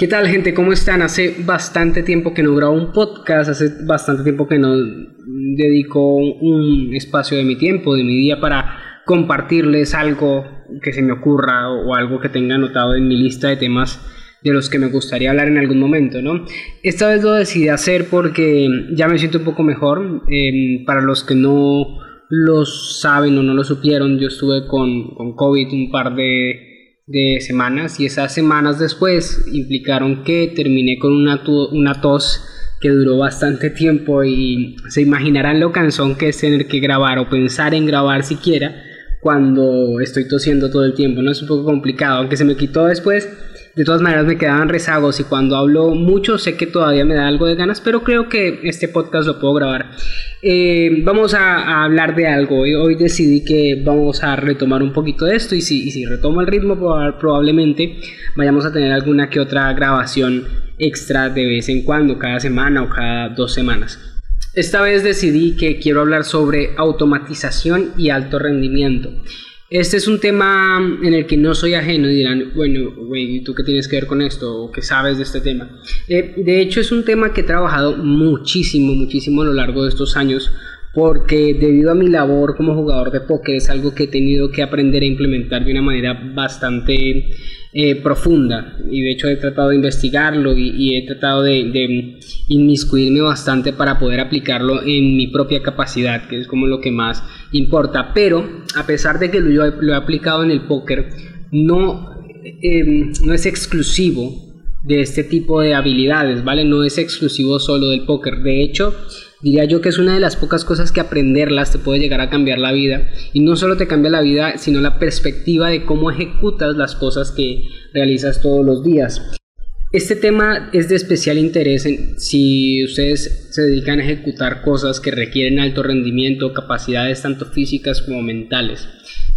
¿Qué tal gente? ¿Cómo están? Hace bastante tiempo que no grabo un podcast, hace bastante tiempo que no dedico un espacio de mi tiempo, de mi día para compartirles algo que se me ocurra o algo que tenga anotado en mi lista de temas de los que me gustaría hablar en algún momento, ¿no? Esta vez lo decidí hacer porque ya me siento un poco mejor. Em, para los que no lo saben o no lo supieron, yo estuve con, con COVID un par de de semanas y esas semanas después implicaron que terminé con una, una tos que duró bastante tiempo y se imaginarán lo cansón que es tener que grabar o pensar en grabar siquiera cuando estoy tosiendo todo el tiempo, ¿no? Es un poco complicado, aunque se me quitó después, de todas maneras me quedaban rezagos y cuando hablo mucho sé que todavía me da algo de ganas, pero creo que este podcast lo puedo grabar. Eh, vamos a, hablar de algo. Hoy, hoy, decidí que vamos a retomar un poquito de esto y si, y si retomo el ritmo probablemente vayamos a tener alguna que otra grabación extra de vez en cuando, cada semana o cada dos semanas. Esta vez decidí que quiero hablar sobre automatización y alto rendimiento. Este es un tema en el que no soy ajeno y dirán, bueno, güey, ¿tú qué tienes que ver con esto? ¿O qué sabes de este tema? Eh, de hecho, es un tema que he trabajado muchísimo, muchísimo a lo largo de estos años porque debido a mi labor como jugador de póker es algo que he tenido que aprender a implementar de una manera bastante eh, profunda y de hecho he tratado de investigarlo y, he tratado de, inmiscuirme bastante para poder aplicarlo en mi propia capacidad, que es como lo que más importa. Pero a pesar de que lo, he aplicado en el póker, no, em, no es exclusivo de este tipo de habilidades, ¿vale? No es exclusivo solo del póker. De hecho, diría yo que es una de las pocas cosas que aprenderlas te puede llegar a cambiar la vida. Y no solo te cambia la vida, sino la perspectiva de cómo ejecutas las cosas que realizas todos los días. Este tema es de especial interés si ustedes se dedican a ejecutar cosas que requieren alto rendimiento, capacidades tanto físicas como mentales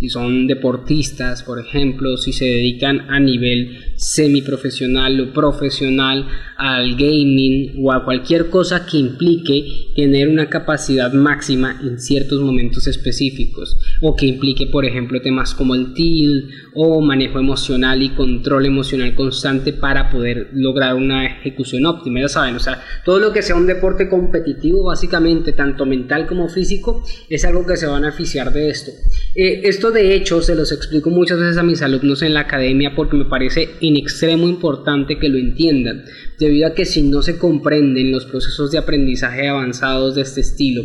si son deportistas, por ejemplo, si se dedican a nivel semiprofesional o profesional al gaming o a cualquier cosa que implique tener una capacidad máxima en ciertos momentos específicos o que implique, por ejemplo, temas como el TIL o manejo emocional y control emocional constante para poder lograr una ejecución óptima. Ya saben, o sea, todo lo que sea un deporte competitivo, básicamente, tanto mental como físico, es algo que se va a beneficiar de esto. Eh, esto de hecho se los explico muchas veces a mis alumnos en la academia porque me parece en extremo importante que lo entiendan, debido a que si no se comprenden los procesos de aprendizaje avanzados de este estilo,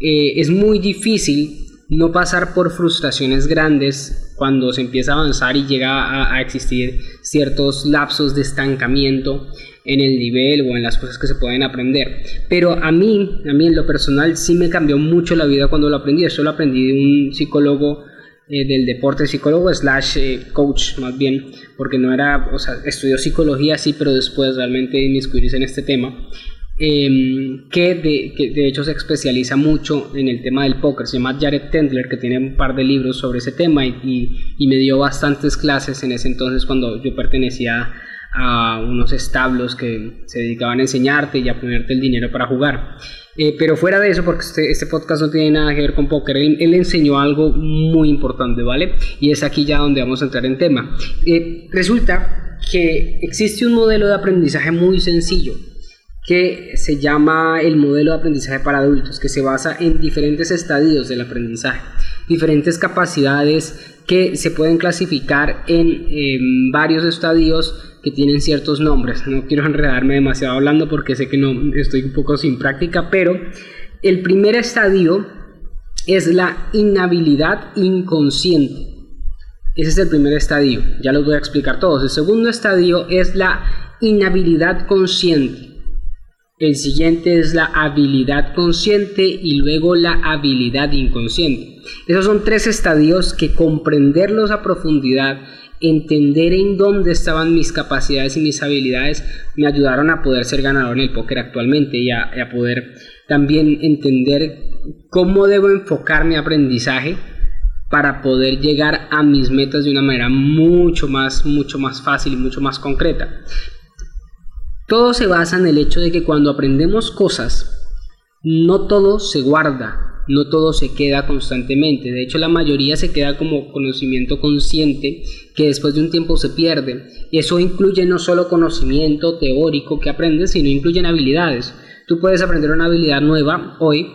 eh, es muy difícil no pasar por frustraciones grandes cuando se empieza a avanzar y llega a, existir ciertos lapsos de estancamiento en el nivel o en las cosas que se pueden aprender. Pero a mí, a mí en lo personal sí me cambió mucho la vida cuando lo aprendí. Eso lo aprendí de un psicólogo eh, del deporte, psicólogo slash eh, coach más bien, porque no era, o sea, estudió psicología sí, pero después realmente inmiscuirse en este tema. Em, que, de, de, hecho se especializa mucho en el tema del póker. Se llama Jared Tendler, que tiene un par de libros sobre ese tema y, y, me dio bastantes clases en ese entonces cuando yo pertenecía a unos establos que se dedicaban a enseñarte y a ponerte el dinero para jugar. Eh, pero fuera de eso, porque este, este, podcast no tiene nada que ver con póker, él, enseñó algo muy importante, ¿vale? Y es aquí ya donde vamos a entrar en tema. Eh, resulta que existe un modelo de aprendizaje muy sencillo que se llama el modelo de aprendizaje para adultos, que se basa en diferentes estadios del aprendizaje, diferentes capacidades que se pueden clasificar en, varios estadios que tienen ciertos nombres. No quiero enredarme demasiado hablando porque sé que no estoy un poco sin práctica, pero el primer estadio es la inhabilidad inconsciente. Ese es el primer estadio, ya los voy a explicar todos. El segundo estadio es la inhabilidad consciente. El siguiente es la habilidad consciente y luego la habilidad inconsciente. Esos son tres estadios que comprenderlos a profundidad, entender en dónde estaban mis capacidades y mis habilidades, me ayudaron a poder ser ganador en el póker actualmente y a, poder también entender cómo debo enfocar mi aprendizaje para poder llegar a mis metas de una manera mucho más, mucho más fácil y mucho más concreta. Todo se basa en el hecho de que cuando aprendemos cosas, no todo se guarda, no todo se queda constantemente. De hecho, la mayoría se queda como conocimiento consciente que después de un tiempo se pierde. Y eso incluye no solo conocimiento teórico que aprendes, sino incluyen habilidades. Tú puedes aprender una habilidad nueva hoy,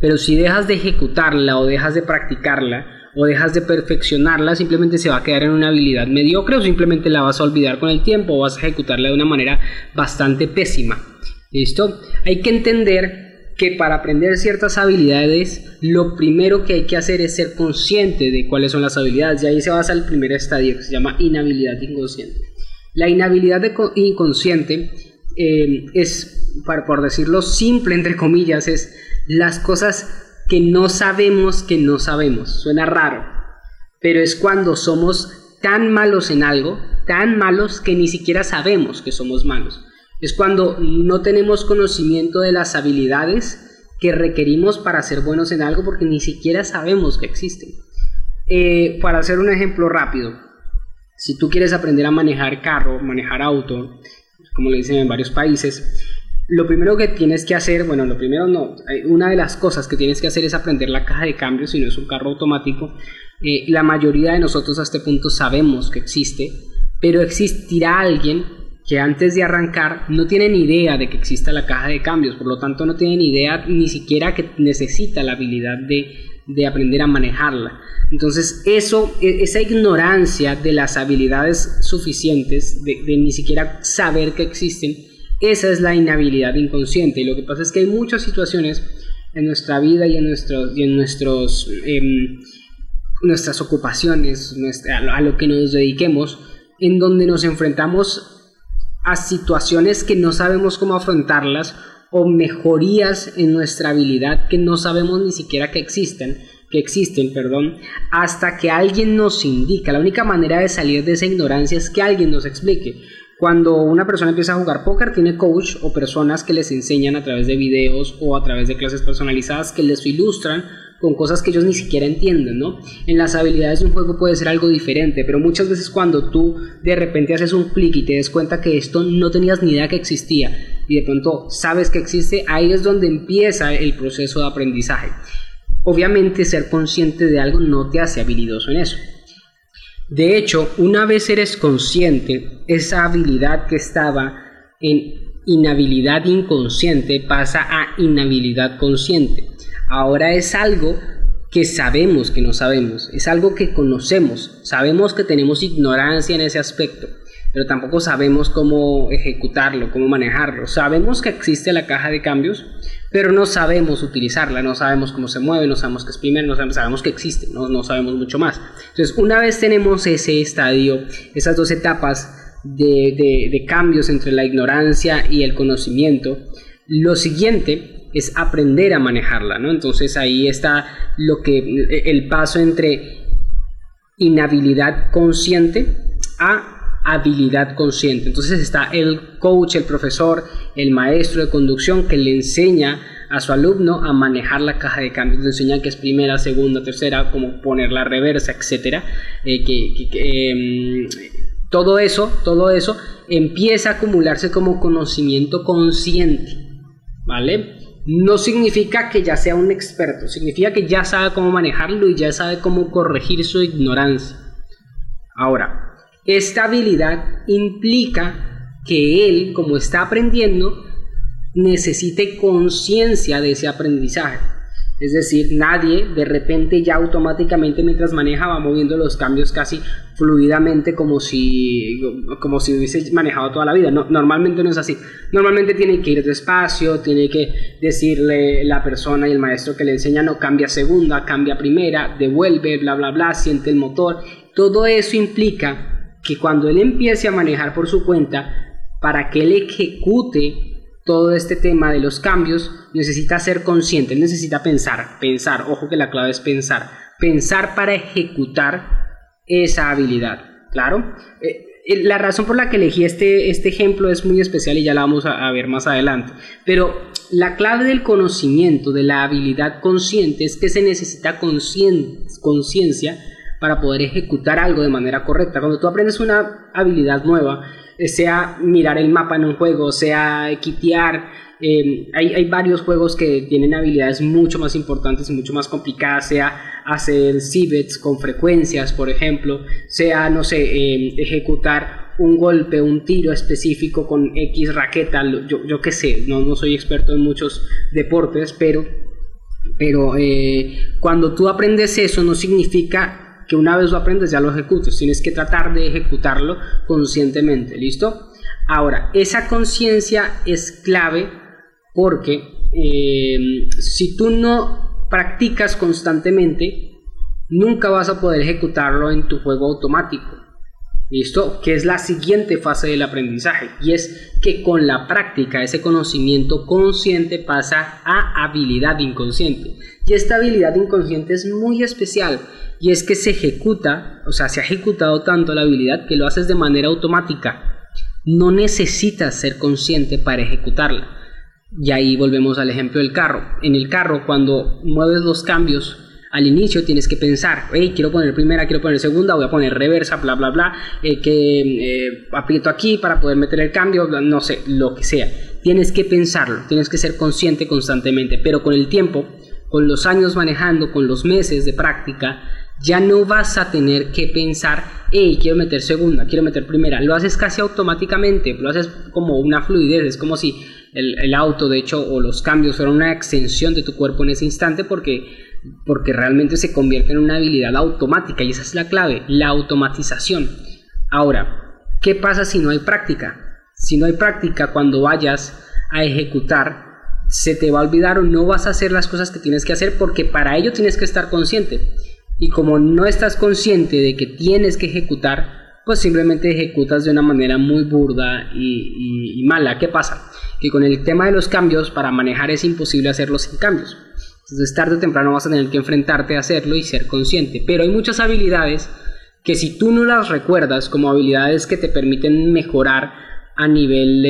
pero si dejas de ejecutarla o dejas de practicarla, o dejas de perfeccionarla, simplemente se va a quedar en una habilidad mediocre o simplemente la vas a olvidar con el tiempo o vas a ejecutarla de una manera bastante pésima. ¿Listo? Hay que entender que para aprender ciertas habilidades, lo primero que hay que hacer es ser consciente de cuáles son las habilidades. Y ahí se basa el primer estadio que se llama inhabilidad inconsciente. La inhabilidad inconsciente eh, es, por decirlo simple, entre comillas, es las cosas que no sabemos que no sabemos. Suena raro, pero es cuando somos tan malos en algo, tan malos que ni siquiera sabemos que somos malos. Es cuando no tenemos conocimiento de las habilidades que requerimos para ser buenos en algo porque ni siquiera sabemos que existen. Eh, para hacer un ejemplo rápido, si tú quieres aprender a manejar carro, manejar auto, como le dicen en varios países, lo primero que tienes que hacer, bueno, lo primero no, una de las cosas que tienes que hacer es aprender la caja de cambios si no es un carro automático. Eh, la mayoría de nosotros a este punto sabemos que existe, pero existirá alguien que antes de arrancar no tiene ni idea de que exista la caja de cambios, por lo tanto no tiene ni idea ni siquiera que necesita la habilidad de, aprender a manejarla. Entonces eso, e, esa ignorancia de las habilidades suficientes, de ni siquiera saber que existen, esa es la inhabilidad inconsciente. Y lo que pasa es que hay muchas situaciones en nuestra vida y en, nuestros, y en nuestros, em, nuestras ocupaciones, a lo que nos dediquemos, en donde nos enfrentamos a situaciones que no sabemos cómo afrontarlas o mejorías en nuestra habilidad que no sabemos ni siquiera que existen que existen, perdón, hasta que alguien nos indica. La única manera de salir de esa ignorancia es que alguien nos explique. Cuando una persona empieza a jugar póker, tiene coach o personas que les enseñan a través de videos o a través de clases personalizadas que les ilustran con cosas que ellos ni siquiera entienden, ¿no? En las habilidades de un juego puede ser algo diferente, pero muchas veces cuando tú de repente haces un clic y te des cuenta que esto no tenías ni idea que existía y de pronto sabes que existe, ahí es donde empieza el proceso de aprendizaje. Obviamente ser consciente de algo no te hace habilidoso en eso. De hecho, una vez eres consciente, esa habilidad que estaba en inhabilidad inconsciente pasa a inhabilidad consciente. Ahora es algo que sabemos que no sabemos, es algo que conocemos, sabemos que tenemos ignorancia en ese aspecto, pero tampoco sabemos cómo ejecutarlo, cómo manejarlo. Sabemos que existe la caja de cambios, pero no sabemos utilizarla, no sabemos cómo se mueve, no sabemos qué es primero, no sabemos, que existe, no, no sabemos mucho más. Entonces, una vez tenemos ese estadio, esas dos etapas de, de cambios entre la ignorancia y el conocimiento, lo siguiente es aprender a manejarla, ¿no? Entonces ahí está lo que el paso entre inhabilidad consciente a habilidad consciente. Entonces está el coach, el profesor, el maestro de conducción que le enseña a su alumno a manejar la caja de cambios, le enseña que es primera, segunda, tercera, cómo poner la reversa, etcétera, eh, que, em, todo eso, todo eso empieza a acumularse como conocimiento consciente, ¿vale? No significa que ya sea un experto, significa que ya sabe cómo manejarlo y ya sabe cómo corregir su ignorancia. Ahora, esta habilidad implica que él, como está aprendiendo, necesite conciencia de ese aprendizaje. Es decir, nadie de repente ya automáticamente mientras maneja va moviendo los cambios casi fluidamente como si, como si hubiese manejado toda la vida. No, normalmente no es así. Normalmente tiene que ir despacio, tiene que decirle la persona y el maestro que le enseña no cambia segunda, cambia primera, devuelve, bla, bla, bla, siente el motor. Todo eso implica que cuando él empiece a manejar por su cuenta, para que él ejecute todo este tema de los cambios, necesita ser consciente, necesita pensar, pensar, ojo que la clave es pensar, pensar para ejecutar esa habilidad, ¿claro? Eh, eh, la razón por la que elegí este, este ejemplo es muy especial y ya la vamos a, a ver más adelante, pero la clave del conocimiento, de la habilidad consciente, es que se necesita conciencia para poder ejecutar algo de manera correcta. Cuando tú aprendes una habilidad nueva, sea mirar el mapa en un juego, sea quitear, eh, hay, hay, varios juegos que tienen habilidades mucho más importantes y mucho más complicadas, sea hacer cibets con frecuencias, por ejemplo, sea, no sé, eh, ejecutar un golpe, un tiro específico con X raqueta, yo, yo qué sé, no, no soy experto en muchos deportes, pero, pero eh, cuando tú aprendes eso no significa que una vez lo aprendes ya lo ejecutes, tienes que tratar de ejecutarlo conscientemente, ¿listo? Ahora, esa conciencia es clave porque eh, si tú no practicas constantemente, nunca vas a poder ejecutarlo en tu juego automático. ¿Listo? Que es la siguiente fase del aprendizaje. Y es que con la práctica ese conocimiento consciente pasa a habilidad inconsciente. Y esta habilidad inconsciente es muy especial. Y es que se ejecuta, o sea, se ha ejecutado tanto la habilidad que lo haces de manera automática. No necesitas ser consciente para ejecutarla. Y ahí volvemos al ejemplo del carro. En el carro, cuando mueves los cambios, al inicio tienes que pensar, hey, quiero poner primera, quiero poner segunda, voy a poner reversa, bla, bla, bla, eh, que eh, aprieto aquí para poder meter el cambio, no sé, lo que sea. Tienes que pensarlo, tienes que ser consciente constantemente, pero con el tiempo, con los años manejando, con los meses de práctica, ya no vas a tener que pensar, hey, quiero meter segunda, quiero meter primera, lo haces casi automáticamente, lo haces como una fluidez, es como si el, auto, de hecho, o los cambios fueron una extensión de tu cuerpo en ese instante porque porque realmente se convierte en una habilidad automática y esa es la clave, la automatización. Ahora, ¿qué pasa si no hay práctica? Si no hay práctica, cuando vayas a ejecutar, se te va a olvidar o no vas a hacer las cosas que tienes que hacer porque para ello tienes que estar consciente. Y como no estás consciente de que tienes que ejecutar, pues simplemente ejecutas de una manera muy burda y, mala. ¿Qué pasa? Que con el tema de los cambios, para manejar es imposible hacerlo sin cambios. Entonces tarde o temprano vas a tener que enfrentarte a hacerlo y ser consciente. Pero hay muchas habilidades que si tú no las recuerdas como habilidades que te permiten mejorar a nivel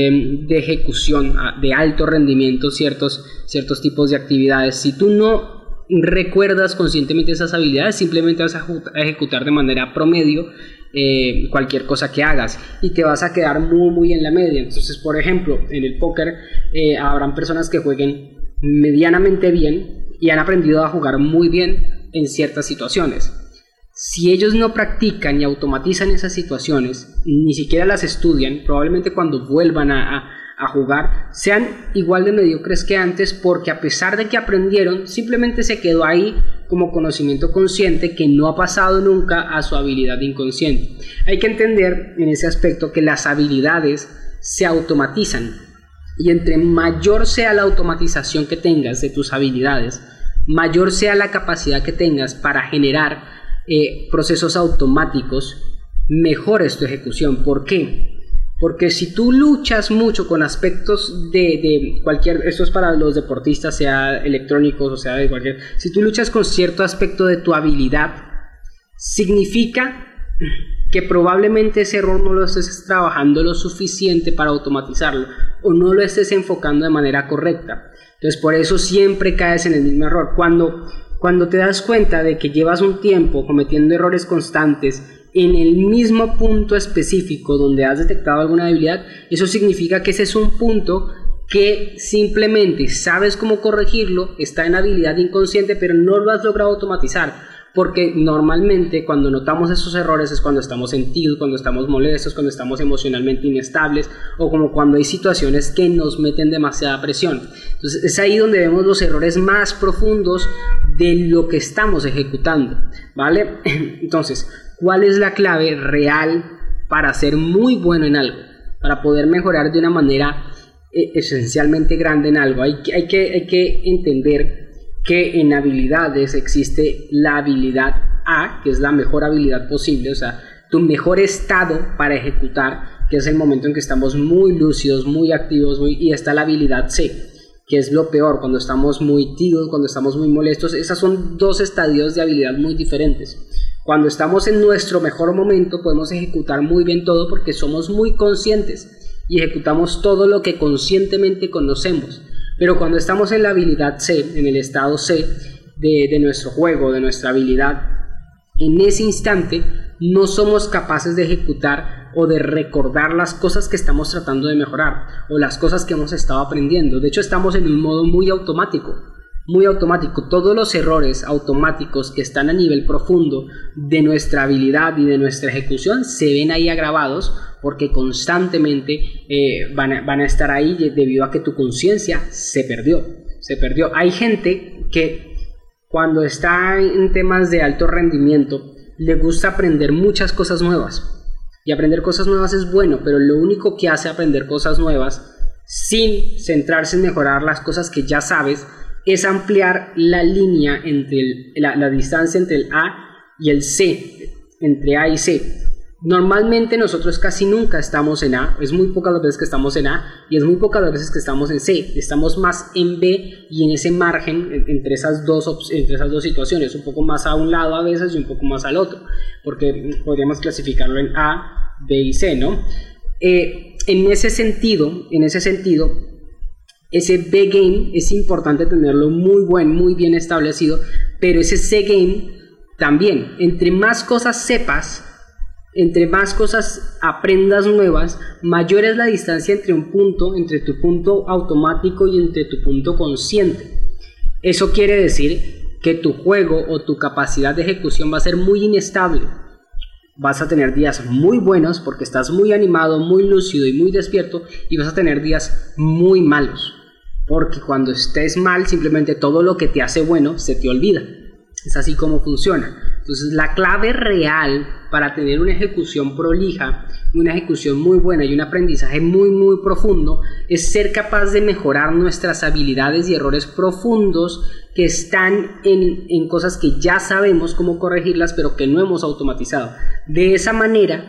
de, ejecución, de alto rendimiento ciertos, ciertos tipos de actividades, si tú no recuerdas conscientemente esas habilidades, simplemente vas a ejecutar de manera promedio eh, cualquier cosa que hagas y te vas a quedar muy muy en la media. Entonces, por ejemplo, en el póker eh, habrán personas que jueguen medianamente bien y han aprendido a jugar muy bien en ciertas situaciones. Si ellos no practican y automatizan esas situaciones, ni siquiera las estudian, probablemente cuando vuelvan a a jugar sean igual de mediocres que antes porque a pesar de que aprendieron, simplemente se quedó ahí como conocimiento consciente que no ha pasado nunca a su habilidad inconsciente. Hay que entender en ese aspecto que las habilidades se automatizan y entre mayor sea la automatización que tengas de tus habilidades, mayor sea la capacidad que tengas para generar eh, procesos automáticos, mejor es tu ejecución. ¿Por qué? Porque si tú luchas mucho con aspectos de, cualquier, esto es para los deportistas, sea electrónicos o sea de cualquier, si tú luchas con cierto aspecto de tu habilidad, significa que probablemente ese error no lo estés trabajando lo suficiente para automatizarlo o no lo estés enfocando de manera correcta. Entonces por eso siempre caes en el mismo error. Cuando, cuando te das cuenta de que llevas un tiempo cometiendo errores constantes en el mismo punto específico donde has detectado alguna debilidad, eso significa que ese es un punto que simplemente sabes cómo corregirlo, está en habilidad inconsciente, pero no lo has logrado automatizar. Porque normalmente cuando notamos esos errores es cuando estamos sentidos, cuando estamos molestos, cuando estamos emocionalmente inestables o como cuando hay situaciones que nos meten demasiada presión. Entonces es ahí donde vemos los errores más profundos de lo que estamos ejecutando. ¿Vale? Entonces, cuál es la clave real para ser muy bueno en algo, para poder mejorar de una manera eh, esencialmente grande en algo. Hay, hay, que, hay que entender que en habilidades existe la habilidad A, que es la mejor habilidad posible, o sea, tu mejor estado para ejecutar, que es el momento en que estamos muy lúcidos, muy activos, y está la habilidad C, que es lo peor, cuando estamos muy tiros, cuando estamos muy molestos. Esas son dos estadios de habilidad muy diferentes. Cuando estamos en nuestro mejor momento podemos ejecutar muy bien todo porque somos muy conscientes y ejecutamos todo lo que conscientemente conocemos. Pero cuando estamos en la habilidad C, en el estado C de, nuestro juego, de nuestra habilidad, en ese instante no somos capaces de ejecutar o de recordar las cosas que estamos tratando de mejorar o las cosas que hemos estado aprendiendo. De hecho, estamos en un modo muy automático muy automático. Todos los errores automáticos que están a nivel profundo de nuestra habilidad y de nuestra ejecución se ven ahí agravados porque constantemente eh, van, a, van, a, estar ahí debido a que tu conciencia se perdió. Se perdió. Hay gente que cuando está en temas de alto rendimiento le gusta aprender muchas cosas nuevas. Y aprender cosas nuevas es bueno, pero lo único que hace aprender cosas nuevas sin centrarse en mejorar las cosas que ya sabes es ampliar la línea entre la, distancia entre el A y el C, entre A y C. Normalmente nosotros casi nunca estamos en A, es muy pocas las veces que estamos en A y es muy pocas las veces que estamos en C, estamos más en B y en ese margen entre esas dos, entre esas dos situaciones, un poco más a un lado a veces y un poco más al otro, porque podríamos clasificarlo en A, B y C, ¿no? Eh, en ese sentido, en ese sentido, ese B game es importante tenerlo muy buen, muy bien establecido, pero ese C game también, entre más cosas sepas, entre más cosas aprendas nuevas, mayor es la distancia entre un punto, entre tu punto automático y entre tu punto consciente. Eso quiere decir que tu juego o tu capacidad de ejecución va a ser muy inestable. Vas a tener días muy buenos porque estás muy animado, muy lúcido y muy despierto y vas a tener días muy malos porque cuando estés mal, simplemente todo lo que te hace bueno se te olvida. Es así como funciona. Entonces, la clave real para tener una ejecución prolija, una ejecución muy buena y un aprendizaje muy, muy profundo es ser capaz de mejorar nuestras habilidades y errores profundos que están en, en cosas que ya sabemos cómo corregirlas, pero que no hemos automatizado. De esa manera,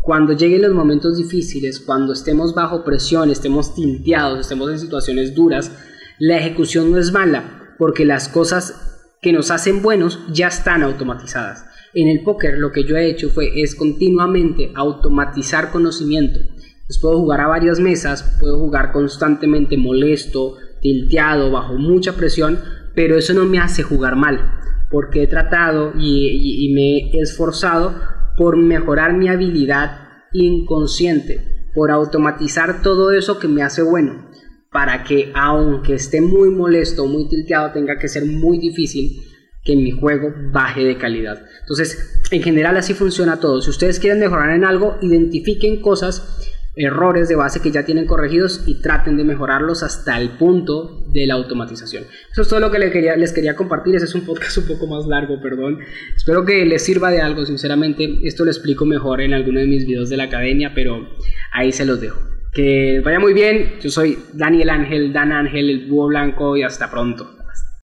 cuando lleguen los momentos difíciles, cuando estemos bajo presión, estemos tilteados, estemos en situaciones duras, la ejecución no es mala, porque las cosas que nos hacen buenos ya están automatizadas. En el póker lo que yo he hecho fue es continuamente automatizar conocimiento. Pues puedo jugar a varias mesas, puedo jugar constantemente molesto, tilteado, bajo mucha presión, pero eso no me hace jugar mal, porque he tratado y, y me he esforzado por mejorar mi habilidad inconsciente, por automatizar todo eso que me hace bueno, para que aunque esté muy molesto, muy tilteado, tenga que ser muy difícil que mi juego baje de calidad. Entonces, en general así funciona todo. Si ustedes quieren mejorar en algo, identifiquen cosas errores de base que ya tienen corregidos y traten de mejorarlos hasta el punto de la automatización. Eso es todo lo que les quería, les quería compartir. Ese es un podcast un poco más largo, perdón. Espero que les sirva de algo, sinceramente. Esto lo explico mejor en alguno de mis videos de la academia, pero ahí se los dejo. Que vaya muy bien. Yo soy Daniel Ángel, Dan Ángel, el búho blanco y hasta pronto.